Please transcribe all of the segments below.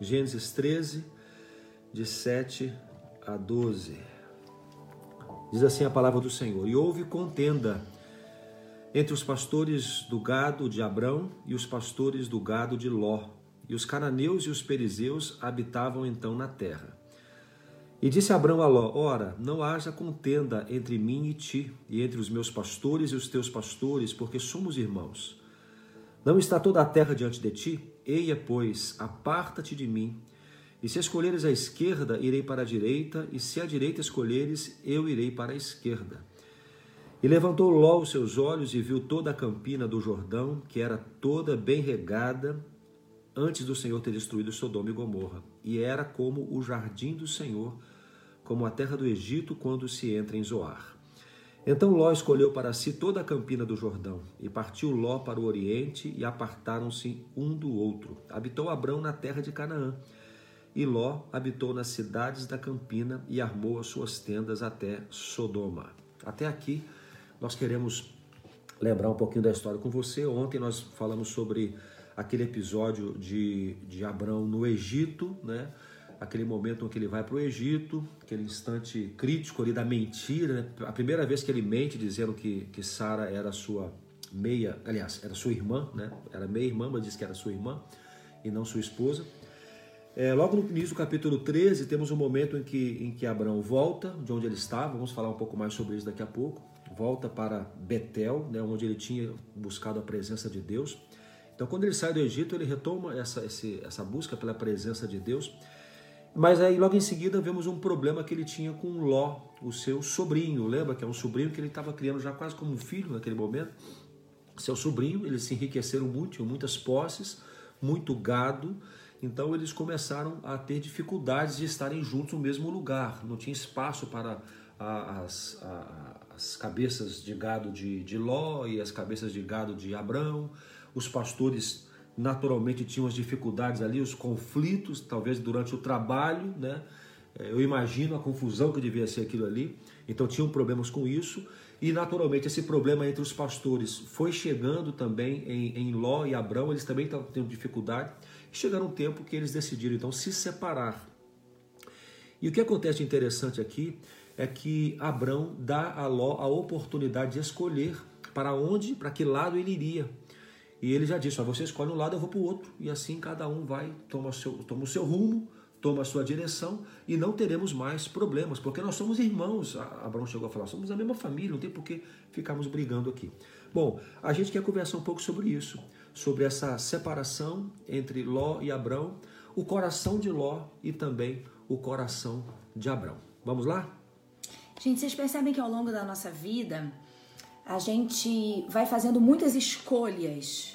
Gênesis 13, de 7 a 12. Diz assim a palavra do Senhor: E houve contenda entre os pastores do gado de Abrão e os pastores do gado de Ló. E os cananeus e os perizeus habitavam então na terra. E disse Abrão a Ló: Ora, não haja contenda entre mim e ti, e entre os meus pastores e os teus pastores, porque somos irmãos. Não está toda a terra diante de ti? Eia, pois, aparta-te de mim. E se escolheres a esquerda, irei para a direita, e se a direita escolheres, eu irei para a esquerda. E levantou Ló os seus olhos e viu toda a campina do Jordão, que era toda bem regada, antes do Senhor ter destruído Sodoma e Gomorra. E era como o jardim do Senhor, como a terra do Egito quando se entra em Zoar. Então Ló escolheu para si toda a campina do Jordão, e partiu Ló para o oriente, e apartaram-se um do outro. Habitou Abrão na terra de Canaã, e Ló habitou nas cidades da campina e armou as suas tendas até Sodoma. Até aqui nós queremos lembrar um pouquinho da história com você. Ontem nós falamos sobre aquele episódio de, de Abrão no Egito, né? Aquele momento em que ele vai para o Egito, aquele instante crítico ali da mentira, né? a primeira vez que ele mente dizendo que, que Sara era sua meia, aliás, era sua irmã, né? era meia irmã, mas diz que era sua irmã e não sua esposa. É, logo no início do capítulo 13, temos um momento em que, em que Abraão volta de onde ele estava, vamos falar um pouco mais sobre isso daqui a pouco, volta para Betel, né, onde ele tinha buscado a presença de Deus. Então, quando ele sai do Egito, ele retoma essa, essa busca pela presença de Deus. Mas aí, logo em seguida, vemos um problema que ele tinha com Ló, o seu sobrinho. Lembra que é um sobrinho que ele estava criando já quase como um filho naquele momento? Seu sobrinho, eles se enriqueceram muito, tinham muitas posses, muito gado. Então eles começaram a ter dificuldades de estarem juntos no mesmo lugar. Não tinha espaço para as, as cabeças de gado de, de Ló e as cabeças de gado de Abrão. Os pastores naturalmente tinham as dificuldades ali, os conflitos, talvez durante o trabalho, né? É, eu imagino a confusão que devia ser aquilo ali. Então tinham problemas com isso. E naturalmente esse problema entre os pastores foi chegando também em, em Ló e Abrão, eles também estavam tendo dificuldade. Chegaram um tempo que eles decidiram então se separar. E o que acontece interessante aqui é que Abrão dá a Ló a oportunidade de escolher para onde, para que lado ele iria. E ele já disse: você escolhe um lado, eu vou para o outro. E assim cada um vai, toma seu, toma o seu rumo, toma a sua direção e não teremos mais problemas, porque nós somos irmãos. Abraão chegou a falar: somos a mesma família, não tem por que ficarmos brigando aqui. Bom, a gente quer conversar um pouco sobre isso sobre essa separação entre Ló e Abrão, o coração de Ló e também o coração de Abrão. Vamos lá? Gente, vocês percebem que ao longo da nossa vida a gente vai fazendo muitas escolhas,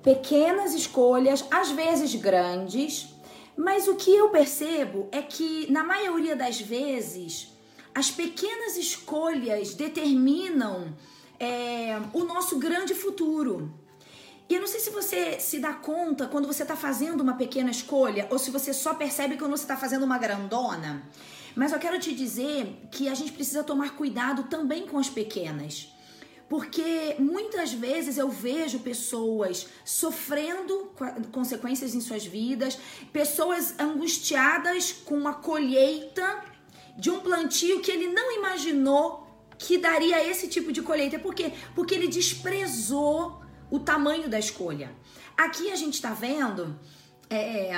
pequenas escolhas, às vezes grandes, mas o que eu percebo é que na maioria das vezes as pequenas escolhas determinam é, o nosso grande futuro. E eu não sei se você se dá conta quando você está fazendo uma pequena escolha ou se você só percebe quando você está fazendo uma grandona. Mas eu quero te dizer que a gente precisa tomar cuidado também com as pequenas. Porque muitas vezes eu vejo pessoas sofrendo consequências em suas vidas, pessoas angustiadas com uma colheita de um plantio que ele não imaginou que daria esse tipo de colheita. Por quê? Porque ele desprezou o tamanho da escolha. Aqui a gente está vendo é,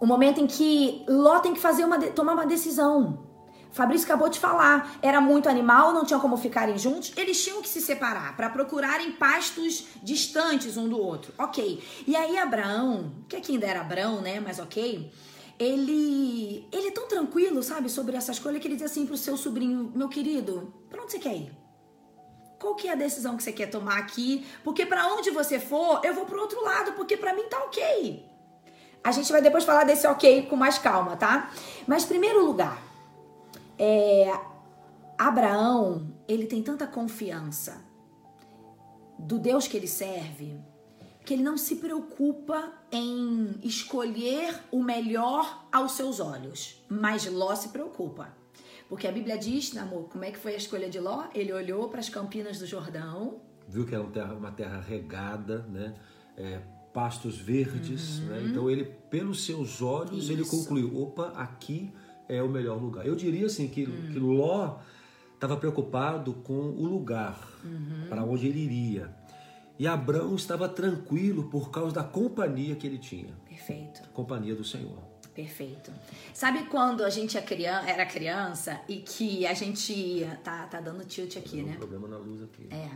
o momento em que Ló tem que fazer uma, tomar uma decisão. Fabrício acabou de falar, era muito animal, não tinham como ficarem juntos, eles tinham que se separar para procurarem pastos distantes um do outro. Ok. E aí Abraão, que aqui ainda era Abraão, né? Mas ok. Ele, ele é tão tranquilo, sabe, sobre essa escolha que ele diz assim pro seu sobrinho: Meu querido, pra onde você quer ir? Qual que é a decisão que você quer tomar aqui? Porque para onde você for, eu vou pro outro lado, porque para mim tá ok. A gente vai depois falar desse ok com mais calma, tá? Mas primeiro lugar, é, Abraão, ele tem tanta confiança do Deus que ele serve, que ele não se preocupa em escolher o melhor aos seus olhos, mas Ló se preocupa. Porque a Bíblia diz, amor, como é que foi a escolha de Ló? Ele olhou para as campinas do Jordão. Viu que era uma terra, uma terra regada, né? É, pastos verdes. Uhum. Né? Então ele, pelos seus olhos, ele Isso. concluiu: opa, aqui é o melhor lugar. Eu diria assim que, Hum. que Ló estava preocupado com o lugar Uhum. para onde ele iria. E Abraão estava tranquilo por causa da companhia que ele tinha, Perfeito. companhia do Senhor. Perfeito. Sabe quando a gente é era criança e que a gente. Tá, tá dando tilt aqui, Tem um né? problema na luz aqui. É.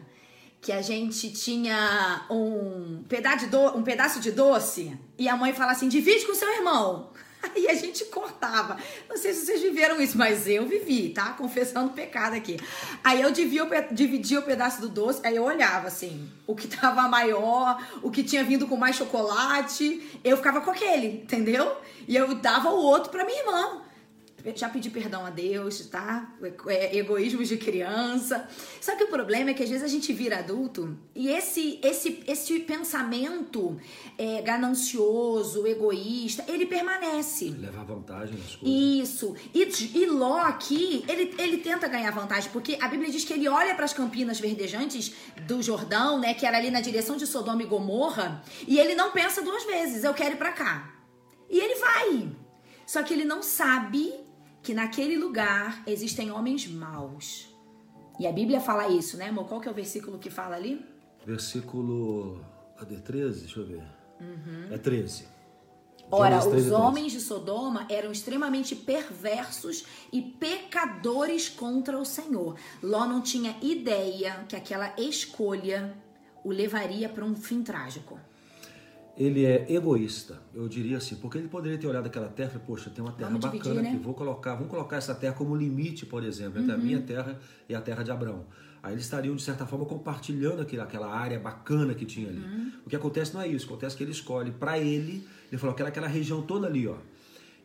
Que a gente tinha um pedaço, de um pedaço de doce e a mãe fala assim: divide com seu irmão. Aí a gente cortava. Não sei se vocês viveram isso, mas eu vivi, tá? Confessando pecado aqui. Aí eu dividia dividia o pedaço do doce, aí eu olhava assim, o que tava maior, o que tinha vindo com mais chocolate, eu ficava com aquele, entendeu? E eu dava o outro pra minha irmã já pedi perdão a Deus, tá? É, egoísmo de criança. Só que o problema é que às vezes a gente vira adulto e esse esse esse pensamento é, ganancioso, egoísta, ele permanece. Levar vantagem nas coisas. Isso. E, e Ló aqui, ele, ele tenta ganhar vantagem, porque a Bíblia diz que ele olha para as campinas verdejantes do Jordão, né, que era ali na direção de Sodoma e Gomorra, e ele não pensa duas vezes, eu quero ir para cá. E ele vai. Só que ele não sabe que naquele lugar existem homens maus. E a Bíblia fala isso, né, amor? Qual que é o versículo que fala ali? Versículo. Cadê? 13? Deixa eu ver. É 13. Uhum. Ora, Gênesis 13, os 13. homens de Sodoma eram extremamente perversos e pecadores contra o Senhor. Ló não tinha ideia que aquela escolha o levaria para um fim trágico. Ele é egoísta, eu diria assim, porque ele poderia ter olhado aquela terra e poxa, tem uma terra Vamos bacana dividir, né? aqui, vou colocar, vamos colocar essa terra como limite, por exemplo, entre a Uhum. minha terra e a terra de Abraão. Aí eles estariam, de certa forma, compartilhando aquela, aquela área bacana que tinha ali. Uhum. O que acontece não é isso, acontece que ele escolhe para ele, ele falou, aquela, aquela região toda ali, ó.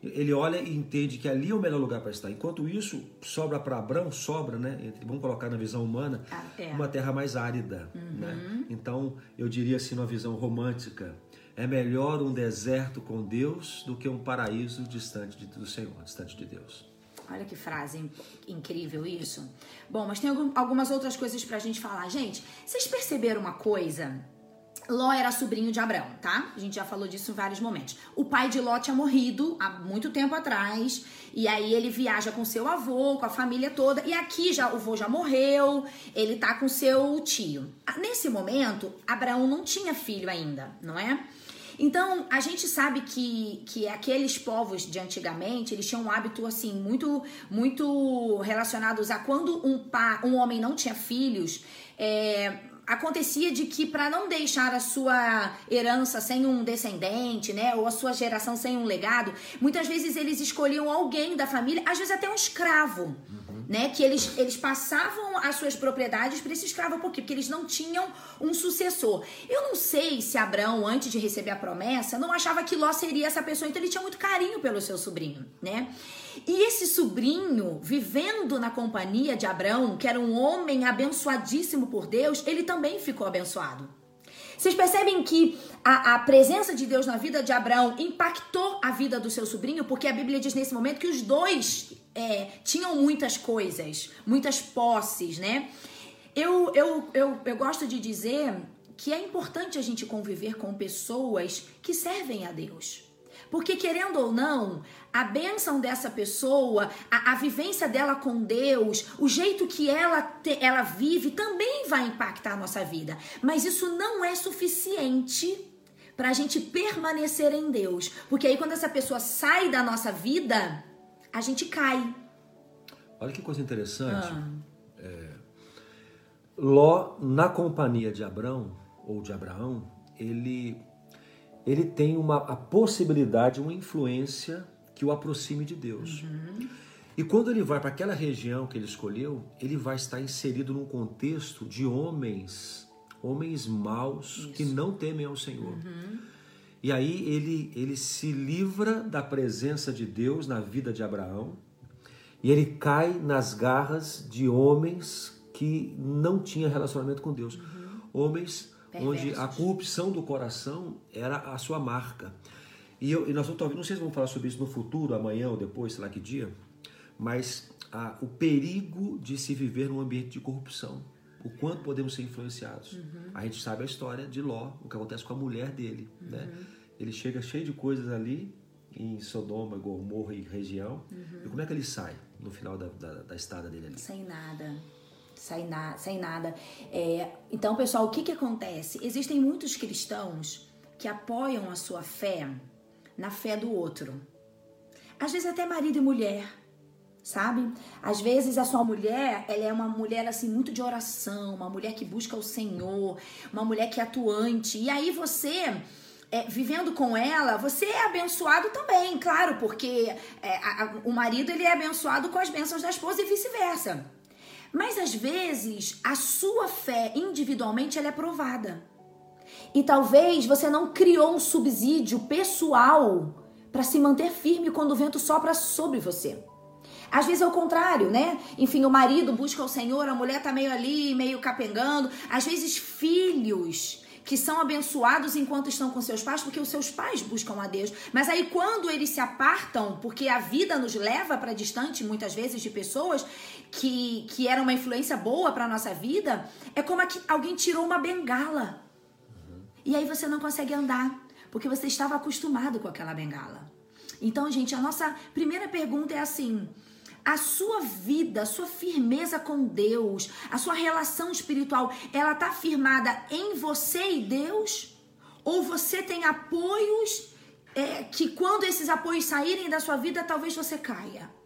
Ele olha e entende que ali é o melhor lugar para estar. Enquanto isso, sobra para Abraão, sobra, né? Vamos colocar na visão humana, Ah, é. uma terra mais árida. Né? Então, eu diria assim, numa visão romântica, é melhor um deserto com Deus do que um paraíso distante de- do Senhor, distante de Deus. Olha que frase in- incrível isso. Bom, mas tem algum- algumas outras coisas pra gente falar. Gente, vocês perceberam uma coisa? Ló era sobrinho de Abraão, tá? A gente já falou disso em vários momentos. O pai de Ló tinha morrido há muito tempo atrás, e aí ele viaja com seu avô, com a família toda, e aqui já o avô já morreu, ele tá com seu tio. Ah, Nesse momento, Abraão não tinha filho ainda, não é? Então, a gente sabe que, que aqueles povos de antigamente, eles tinham um hábito, assim, muito muito relacionados a quando um, um homem não tinha filhos, é, acontecia de que para não deixar a sua herança sem um descendente, né, ou a sua geração sem um legado, muitas vezes eles escolhiam alguém da família, às vezes até um escravo, né, que eles, eles passavam as suas propriedades para esse escravo, por quê? Porque eles não tinham um sucessor. Eu não sei se Abraão, antes de receber a promessa, não achava que Ló seria essa pessoa, então ele tinha muito carinho pelo seu sobrinho, né? E esse sobrinho, vivendo na companhia de Abraão, que era um homem abençoadíssimo por Deus, ele também ficou abençoado. Vocês percebem que a, a, presença de Deus na vida de Abraão impactou a vida do seu sobrinho? Porque a Bíblia diz nesse momento que os dois é, tinham muitas coisas, muitas posses, né? Eu, eu, eu, eu gosto de dizer que é importante a gente conviver com pessoas que servem a Deus. Porque, querendo ou não, a bênção dessa pessoa, a, a vivência dela com Deus, o jeito que ela, te, ela vive também vai impactar a nossa vida. Mas isso não é suficiente para a gente permanecer em Deus. Porque aí, quando essa pessoa sai da nossa vida, a gente cai. Olha que coisa interessante. Ah. É, Ló, na companhia de Abraão, ou de Abraão, ele, ele tem uma, a possibilidade, uma influência que o aproxime de Deus. Uhum. E quando ele vai para aquela região que ele escolheu, ele vai estar inserido num contexto de homens, homens maus Isso. que não temem ao Senhor. Uhum. E aí ele, ele se livra da presença de Deus na vida de Abraão e ele cai nas garras de homens que não tinham relacionamento com Deus. Uhum. Homens Onde a corrupção do coração era a sua marca. E, eu, e nós vamos, não sei se vamos falar sobre isso no futuro, amanhã ou depois, sei lá que dia, mas ah, o perigo de se viver num ambiente de corrupção. o quanto podemos ser influenciados. Uhum. A gente sabe a história de Ló, o que acontece com a mulher dele. Uhum. Né? Ele chega cheio de coisas ali em Sodoma, Gomorra e região. Uhum. E como é que ele sai no final da, da, da estada dele ali? Sem nada. Sem, na, sem nada. É, então, pessoal, o que, que acontece? Existem muitos cristãos que apoiam a sua fé na fé do outro. Às vezes até marido e mulher sabe? Às vezes a sua mulher, ela é uma mulher assim muito de oração, uma mulher que busca o Senhor, uma mulher que é atuante. E aí você é, vivendo com ela, você é abençoado também, claro, porque é, a, o marido ele é abençoado com as bênçãos da esposa e vice-versa. Mas às vezes a sua fé individualmente ela é provada. E talvez você não criou um subsídio pessoal para se manter firme quando o vento sopra sobre você. Às vezes é o contrário, né? Enfim, o marido busca o Senhor, a mulher tá meio ali, meio capengando. Às vezes filhos que são abençoados enquanto estão com seus pais, porque os seus pais buscam a Deus. Mas aí quando eles se apartam, porque a vida nos leva para distante muitas vezes de pessoas que, que eram uma influência boa para nossa vida, é como que alguém tirou uma bengala. E aí você não consegue andar, porque você estava acostumado com aquela bengala. Então, gente, a nossa primeira pergunta é assim: a sua vida, a sua firmeza com Deus, a sua relação espiritual, ela está firmada em você e Deus? Ou você tem apoios é, que quando esses apoios saírem da sua vida, talvez você caia?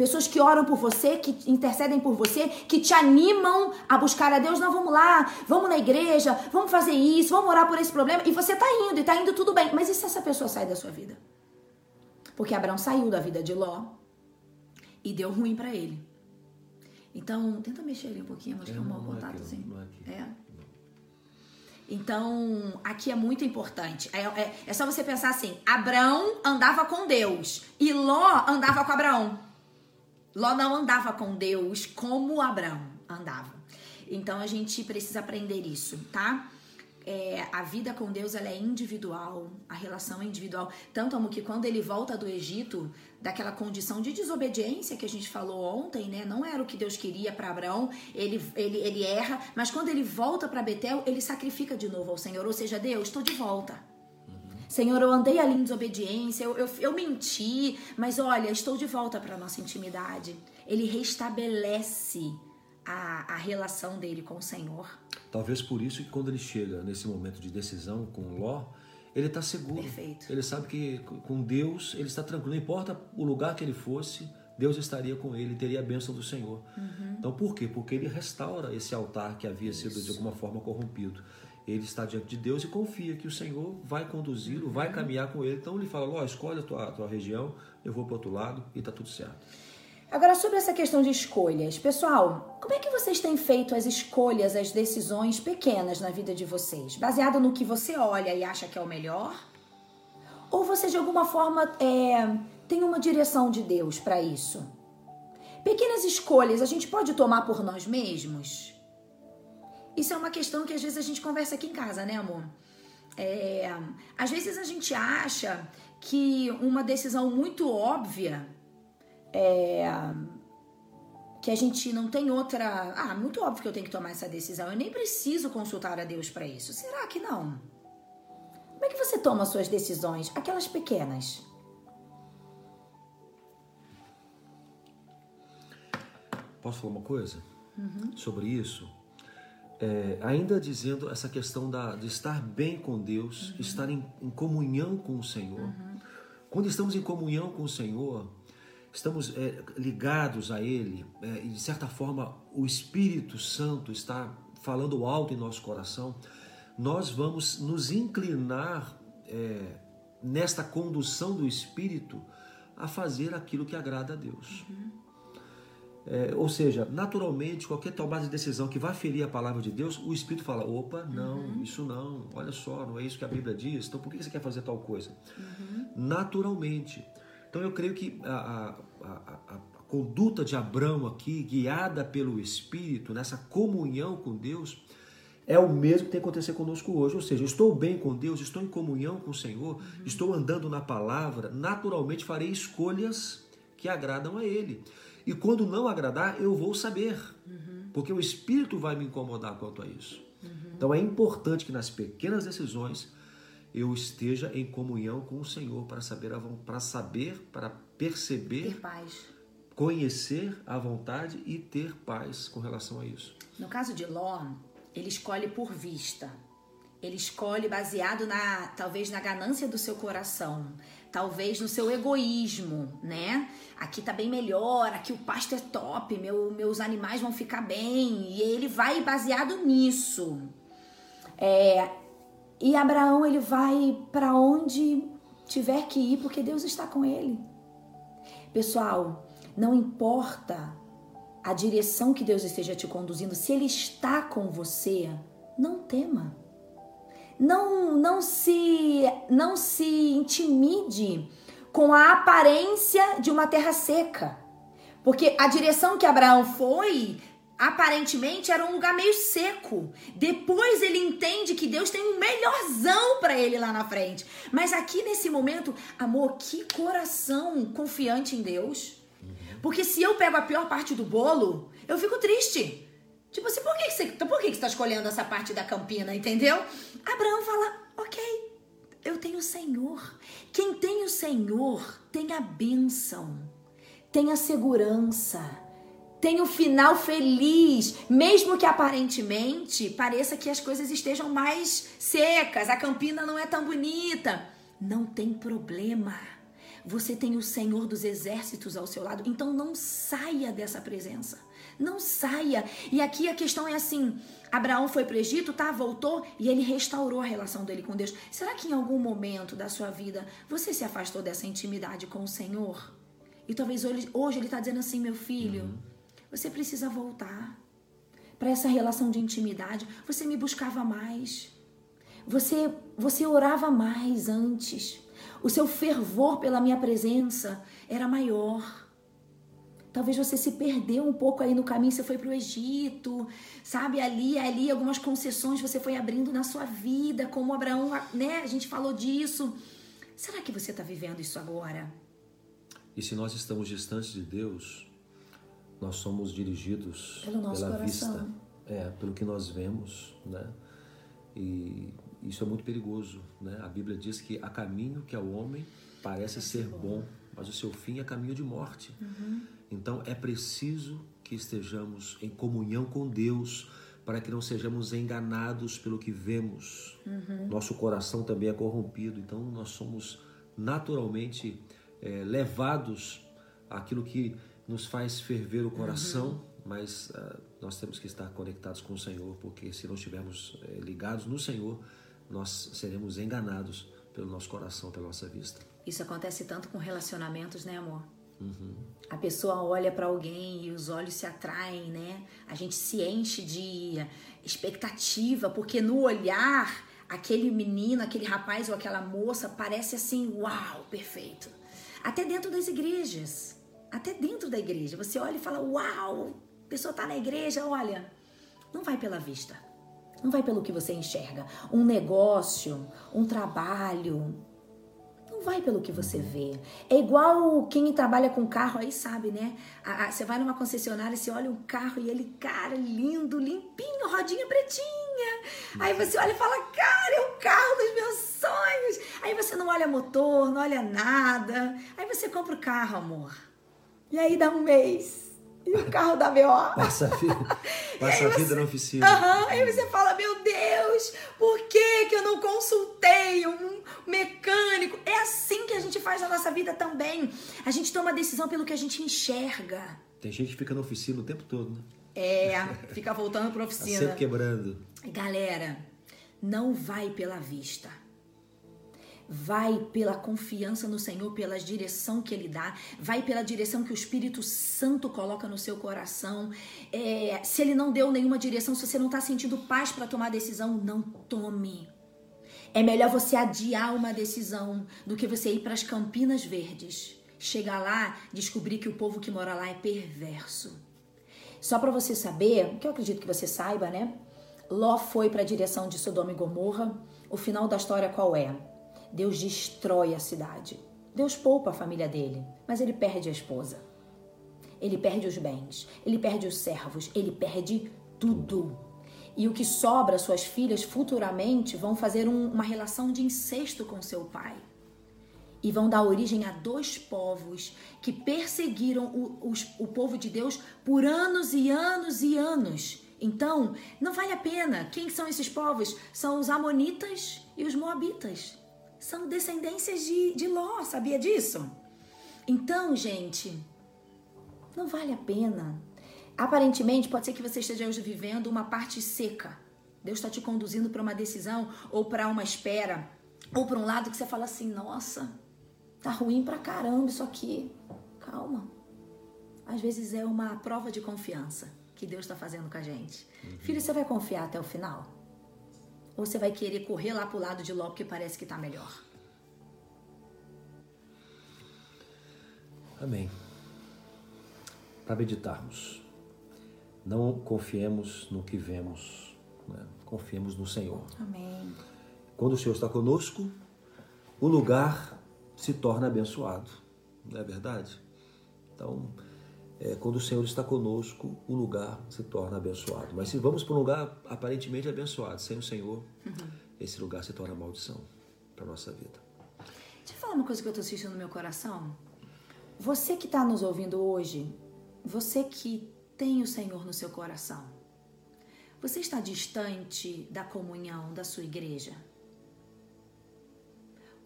Pessoas que oram por você, que intercedem por você, que te animam a buscar a Deus. Não, vamos lá, vamos na igreja, vamos fazer isso, vamos orar por esse problema. E você está indo, e está indo tudo bem. Mas e se essa pessoa sai da sua vida? Porque Abraão saiu da vida de Ló, e deu ruim para ele. Então, tenta mexer ali um pouquinho, mas que é um mau contato, assim. É. Então, aqui é muito importante. É, é, é, só você pensar assim: Abraão andava com Deus e Ló andava com Abraão. Ló não andava com Deus como Abraão andava. Então, a gente precisa aprender isso, tá? é, a vida com Deus ela é individual, a relação é individual. Tanto amo que quando ele volta do Egito, daquela condição de desobediência que a gente falou ontem, né? Não era o que Deus queria para Abraão, ele, ele, ele erra, mas quando ele volta para Betel, ele sacrifica de novo ao Senhor. Ou seja, Deus, estou de volta. Senhor, eu andei ali em desobediência, eu, eu, eu menti, mas olha, estou de volta para nossa intimidade. Ele restabelece a, a relação dele com o Senhor. Talvez por isso que quando ele chega nesse momento de decisão com Ló, ele está seguro. Perfeito. Ele sabe que com Deus ele está tranquilo. Não importa o lugar que ele fosse, Deus estaria com ele, teria a bênção do Senhor. Uhum. Então por quê? Porque ele restaura esse altar que havia sido isso. de alguma forma corrompido. Ele está diante de Deus e confia que o Senhor vai conduzi-lo, uhum. vai caminhar com ele. Então ele fala: Ló, escolhe a tua, a tua região, eu vou para o outro lado e está tudo certo. Agora, sobre essa questão de escolhas, pessoal, como é que vocês têm feito as escolhas, as decisões pequenas na vida de vocês? Baseado no que você olha e acha que é o melhor? Ou você, de alguma forma, é, tem uma direção de Deus para isso? Pequenas escolhas a gente pode tomar por nós mesmos? Isso é uma questão que às vezes a gente conversa aqui em casa, né, amor? É, às vezes a gente acha que uma decisão muito óbvia é, que a gente não tem outra. Ah, muito óbvio que eu tenho que tomar essa decisão. Eu nem preciso consultar a Deus para isso. Será que não? Como é que você toma suas decisões? Aquelas pequenas. Posso falar uma coisa uhum. sobre isso? É, ainda dizendo essa questão da, de estar bem com Deus, uhum. estar em, em, comunhão com o Senhor. Uhum. Quando estamos em comunhão com o Senhor, estamos é, ligados a Ele, é, e de certa forma o Espírito Santo está falando alto em nosso coração, nós vamos nos inclinar é, nesta condução do Espírito a fazer aquilo que agrada a Deus. Uhum. É, ou seja, naturalmente, qualquer tomada de decisão que vai ferir a palavra de Deus, o Espírito fala: opa, não, uhum. isso não, olha só, não é isso que a Bíblia diz, então por que você quer fazer tal coisa? Uhum. Naturalmente. Então eu creio que a, a, a, a conduta de Abraão aqui, guiada pelo Espírito, nessa comunhão com Deus, é o mesmo que tem que acontecer conosco hoje. Ou seja, estou bem com Deus, estou em comunhão com o Senhor, uhum. estou andando na palavra, naturalmente farei escolhas que agradam a Ele. E quando não agradar, eu vou saber. Uhum. Porque o Espírito vai me incomodar quanto a isso. Uhum. Então é importante que nas pequenas decisões eu esteja em comunhão com o Senhor para saber, para saber, para perceber, ter paz. conhecer a vontade e ter paz com relação a isso. No caso de Ló, ele escolhe por vista. Ele escolhe baseado na talvez na ganância do seu coração, talvez no seu egoísmo, né? Aqui tá bem melhor, aqui o pasto é top, meu, meus animais vão ficar bem, e ele vai baseado nisso. É, e Abraão ele vai para onde tiver que ir, porque Deus está com ele. Pessoal, não importa a direção que Deus esteja te conduzindo, se ele está com você, não tema. Não não se não se intimide com a aparência de uma terra seca. Porque a direção que Abraão foi aparentemente era um lugar meio seco. Depois ele entende que Deus tem um melhorzão para ele lá na frente. Mas aqui nesse momento, amor, que coração confiante em Deus. Porque se eu pego a pior parte do bolo, eu fico triste. Tipo assim, por que, você, por que, você tá escolhendo essa parte da campina, entendeu? Abraão fala, ok, eu tenho o Senhor. Quem tem o Senhor tem a bênção, tem a segurança tem um final feliz, mesmo que aparentemente pareça que as coisas estejam mais secas, a campina não é tão bonita. Não tem problema. Você tem o Senhor dos exércitos ao seu lado, então não saia dessa presença. Não saia. E aqui a questão é assim: Abraão foi para o Egito, tá? Voltou e ele restaurou a relação dele com Deus. Será que em algum momento da sua vida você se afastou dessa intimidade com o Senhor? E talvez hoje, hoje ele está dizendo assim, meu filho. Uhum você precisa voltar para essa relação de intimidade. Você me buscava mais. Você você orava mais antes. O seu fervor pela minha presença era maior. Talvez você se perdeu um pouco aí no caminho, você foi para o Egito, sabe? Ali, ali, algumas concessões você foi abrindo na sua vida, como Abraão, né? A gente falou disso. Será que você está vivendo isso agora? E se nós estamos distantes de Deus, nós somos dirigidos pela coração. vista, é, pelo que nós vemos, né? E isso é muito perigoso, né? A Bíblia diz que há caminho que ao homem parece ser bom, mas o seu fim é caminho de morte. Uhum. Então é preciso que estejamos em comunhão com Deus para que não sejamos enganados pelo que vemos. Uhum. Nosso coração também é corrompido, então nós somos naturalmente é, levados àquilo que nos faz ferver o coração, uhum. mas uh, nós temos que estar conectados com o Senhor, porque se não estivermos uh, ligados no Senhor, nós seremos enganados pelo nosso coração, pela nossa vista. Isso acontece tanto com relacionamentos, né, amor? Uhum. A pessoa olha para alguém e os olhos se atraem, né? A gente se enche de expectativa, porque no olhar, aquele menino, aquele rapaz ou aquela moça parece assim, uau, perfeito. Até dentro das igrejas até dentro da igreja. Você olha e fala: Uau, a pessoa está na igreja, olha. Não vai pela vista. Não vai pelo que você enxerga. Um negócio, um trabalho. Não vai pelo que você vê. É igual quem trabalha com carro aí sabe, né? você vai numa concessionária, você olha um carro e ele, cara, lindo, limpinho, rodinha pretinha. Aí você olha e fala, cara, é o carro dos meus sonhos. Aí você não olha motor, não olha nada. Aí você compra o carro, amor. E aí dá um mês. E o carro da BO. Passa a vida, passa a vida na oficina. Uhum, aí você fala, meu Deus, por que, que eu não consultei um mecânico? É assim que a gente faz na nossa vida também. A gente toma decisão pelo que a gente enxerga. Tem gente que fica na oficina o tempo todo, né? É, fica voltando pra tá oficina. Tá sempre quebrando. Galera, não vai pela vista vai pela confiança no Senhor, pela direção que Ele dá, vai pela direção que o Espírito Santo coloca no seu coração. É, se Ele não deu nenhuma direção, se você não está sentindo paz para tomar decisão, não tome. É melhor você adiar uma decisão do que você ir para as Campinas Verdes. Chegar lá, descobrir que o povo que mora lá é perverso. Só para você saber, que eu acredito que você saiba, né? Ló foi para a direção de Sodoma e Gomorra. O final da história qual é? Deus destrói a cidade. Deus poupa a família dele, mas ele perde a esposa. ele perde os bens, ele perde os servos, ele perde tudo. E o que sobra, suas filhas futuramente vão fazer um, uma relação de incesto com seu pai. E vão dar origem a dois povos que perseguiram o, os, o povo de Deus por anos e anos e anos. Então, não vale a pena. Quem são esses povos? São os Amonitas e os Moabitas. São descendências de, de Ló, sabia disso? Então, gente, não vale a pena. Aparentemente, pode ser que você esteja hoje vivendo uma parte seca. Deus está te conduzindo para uma decisão ou para uma espera ou para um lado que você fala assim: nossa, tá ruim pra caramba isso aqui. Calma. Às vezes é uma prova de confiança que Deus está fazendo com a gente. Uhum. Filho, você vai confiar até o final? Ou você vai querer correr lá pro lado de Ló porque parece que tá melhor? Amém para meditarmos. Não confiemos no que vemos, né? confiemos no Senhor. Amém. Quando o Senhor está conosco, o lugar se torna abençoado, não é verdade? Então, é, quando o Senhor está conosco, o lugar se torna abençoado. Mas se vamos para um lugar aparentemente abençoado, sem o Senhor, uhum. esse lugar se torna maldição para a nossa vida. Deixa eu falar uma coisa que eu estou assistindo no meu coração. Você que está nos ouvindo hoje, você que tem o Senhor no seu coração, você está distante da comunhão da sua igreja?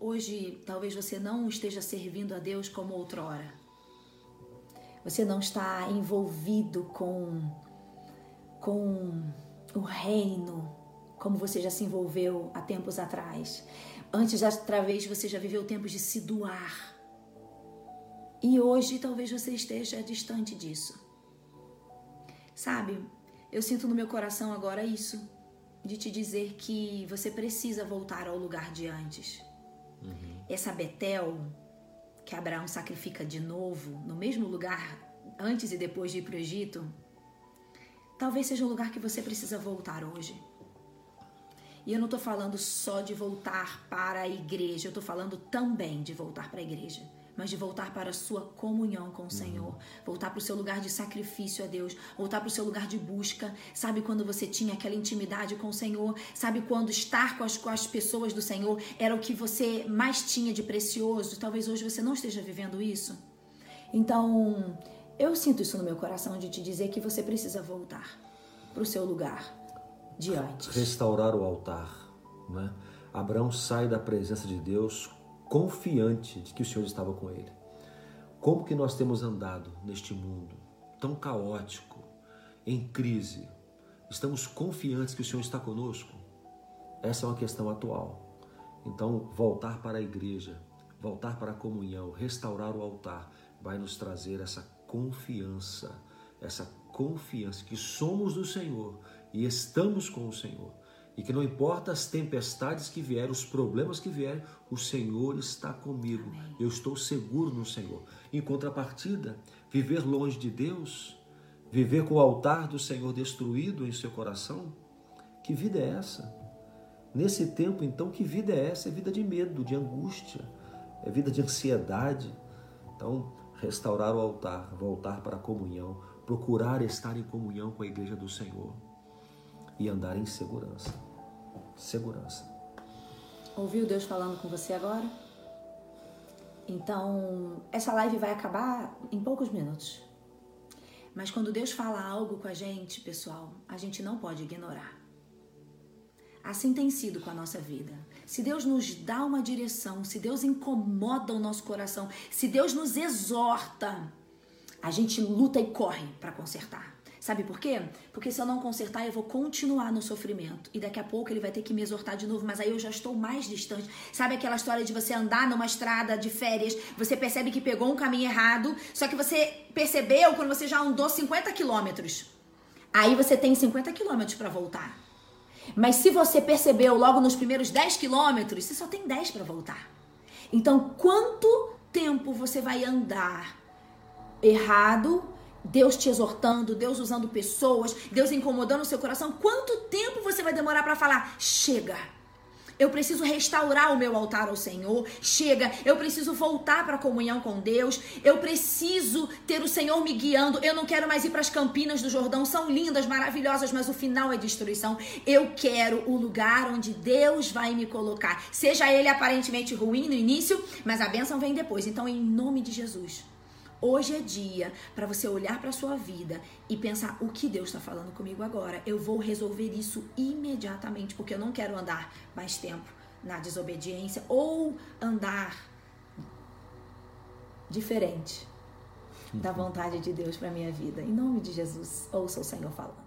Hoje, talvez você não esteja servindo a Deus como outrora. Você não está envolvido com com o reino como você já se envolveu há tempos atrás. Antes, outra vez, você já viveu tempos de se doar e hoje talvez você esteja distante disso. Sabe, eu sinto no meu coração agora isso, de te dizer que você precisa voltar ao lugar de antes. Uhum. Essa Betel, que Abraão sacrifica de novo, no mesmo lugar, antes e depois de ir para o Egito, talvez seja um lugar que você precisa voltar hoje. E eu não estou falando só de voltar para a igreja, eu estou falando também de voltar para a igreja mas de voltar para a sua comunhão com o Senhor, uhum. voltar para o seu lugar de sacrifício a Deus, voltar para o seu lugar de busca. Sabe quando você tinha aquela intimidade com o Senhor? Sabe quando estar com as, com as pessoas do Senhor era o que você mais tinha de precioso? Talvez hoje você não esteja vivendo isso. Então, eu sinto isso no meu coração de te dizer que você precisa voltar para o seu lugar de antes. Restaurar o altar, né? Abraão sai da presença de Deus confiante de que o Senhor estava com ele. Como que nós temos andado neste mundo tão caótico, em crise? Estamos confiantes que o Senhor está conosco? Essa é uma questão atual. Então, voltar para a igreja, voltar para a comunhão, restaurar o altar, vai nos trazer essa confiança, essa confiança que somos do Senhor e estamos com o Senhor e que não importa as tempestades que vierem, os problemas que vierem, o Senhor está comigo. Amém. Eu estou seguro no Senhor. Em contrapartida, viver longe de Deus, viver com o altar do Senhor destruído em seu coração, que vida é essa? Nesse tempo, então, que vida é essa? É vida de medo, de angústia, é vida de ansiedade. Então, restaurar o altar, voltar para a comunhão, procurar estar em comunhão com a igreja do Senhor e andar em segurança. Segurança. Ouviu Deus falando com você agora? Então, essa live vai acabar em poucos minutos. Mas quando Deus fala algo com a gente, pessoal, a gente não pode ignorar. Assim tem sido com a nossa vida. Se Deus nos dá uma direção, se Deus incomoda o nosso coração, se Deus nos exorta, a gente luta e corre para consertar. Sabe por quê? Porque se eu não consertar, eu vou continuar no sofrimento. E daqui a pouco ele vai ter que me exortar de novo, mas aí eu já estou mais distante. Sabe aquela história de você andar numa estrada de férias, você percebe que pegou um caminho errado, só que você percebeu quando você já andou 50 quilômetros. Aí você tem 50 quilômetros para voltar. Mas se você percebeu logo nos primeiros 10 quilômetros, você só tem 10 para voltar. Então, quanto tempo você vai andar errado Deus te exortando, Deus usando pessoas, Deus incomodando o seu coração, quanto tempo você vai demorar para falar chega? Eu preciso restaurar o meu altar ao Senhor. Chega, eu preciso voltar para a comunhão com Deus. Eu preciso ter o Senhor me guiando. Eu não quero mais ir para as campinas do Jordão. São lindas, maravilhosas, mas o final é destruição. Eu quero o lugar onde Deus vai me colocar. Seja ele aparentemente ruim no início, mas a bênção vem depois. Então, em nome de Jesus. Hoje é dia para você olhar para sua vida e pensar o que Deus está falando comigo agora. Eu vou resolver isso imediatamente porque eu não quero andar mais tempo na desobediência ou andar diferente da vontade de Deus para minha vida. Em nome de Jesus, ouça o Senhor falando.